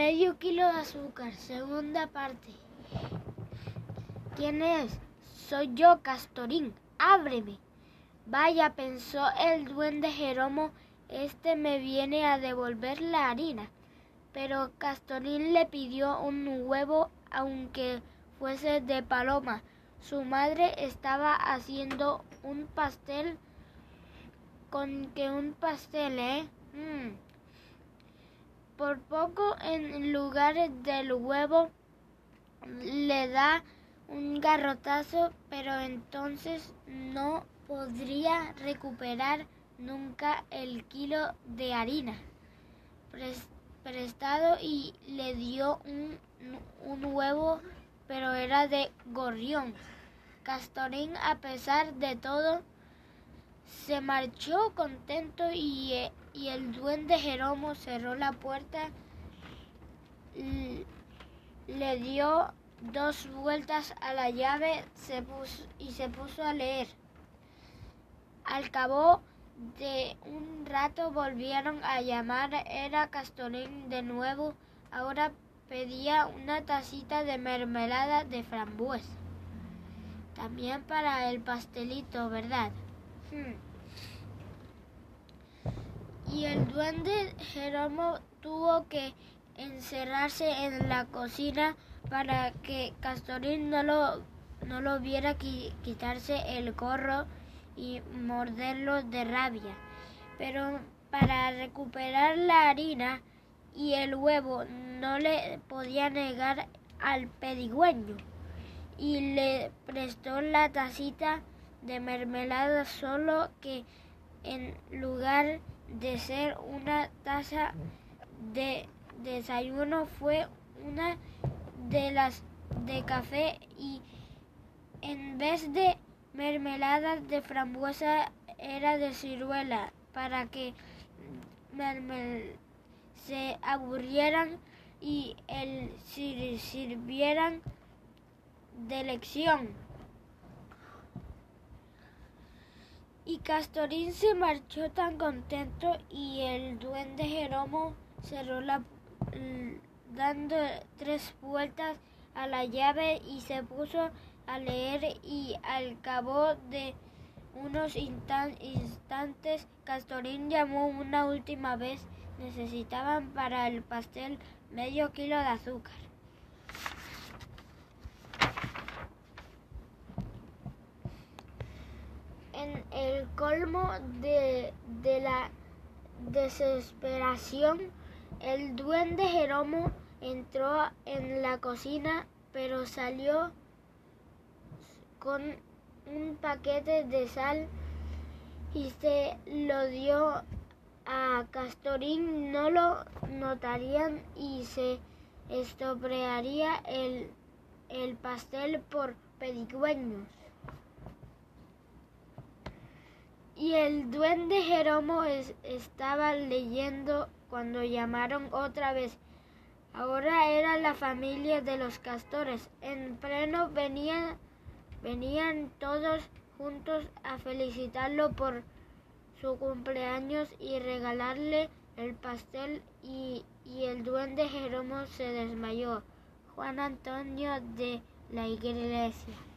medio kilo de azúcar, segunda parte. ¿Quién es? Soy yo, Castorín. Ábreme. Vaya, pensó el duende Jeromo, este me viene a devolver la harina. Pero Castorín le pidió un huevo, aunque fuese de paloma. Su madre estaba haciendo un pastel con que un pastel, ¿eh? Mm. Por poco en lugar del huevo le da un garrotazo, pero entonces no podría recuperar nunca el kilo de harina prestado y le dio un, un huevo, pero era de gorrión. Castorín, a pesar de todo, se marchó contento y, eh, y el duende Jeromo cerró la puerta, le dio dos vueltas a la llave se puso, y se puso a leer. Al cabo de un rato volvieron a llamar, era Castorín de nuevo, ahora pedía una tacita de mermelada de frambuesa. También para el pastelito, ¿verdad? Y el duende Jeromo tuvo que encerrarse en la cocina para que Castorín no lo, no lo viera quitarse el gorro y morderlo de rabia. Pero para recuperar la harina y el huevo no le podía negar al pedigüeño y le prestó la tacita de mermelada solo que en lugar de ser una taza de desayuno fue una de las de café y en vez de mermelada de frambuesa era de ciruela para que se aburrieran y el sirvieran de lección. Y Castorín se marchó tan contento y el duende Jeromo cerró la dando tres vueltas a la llave y se puso a leer y al cabo de unos instantes Castorín llamó una última vez. Necesitaban para el pastel medio kilo de azúcar. En el colmo de, de la desesperación, el duende Jeromo entró en la cocina, pero salió con un paquete de sal y se lo dio a Castorín. No lo notarían y se estropearía el, el pastel por pedigüeños. Y el duende Jeromo estaba leyendo cuando llamaron otra vez. Ahora era la familia de los castores. En pleno venían, venían todos juntos a felicitarlo por su cumpleaños y regalarle el pastel y, y el duende Jeromo se desmayó. Juan Antonio de la iglesia.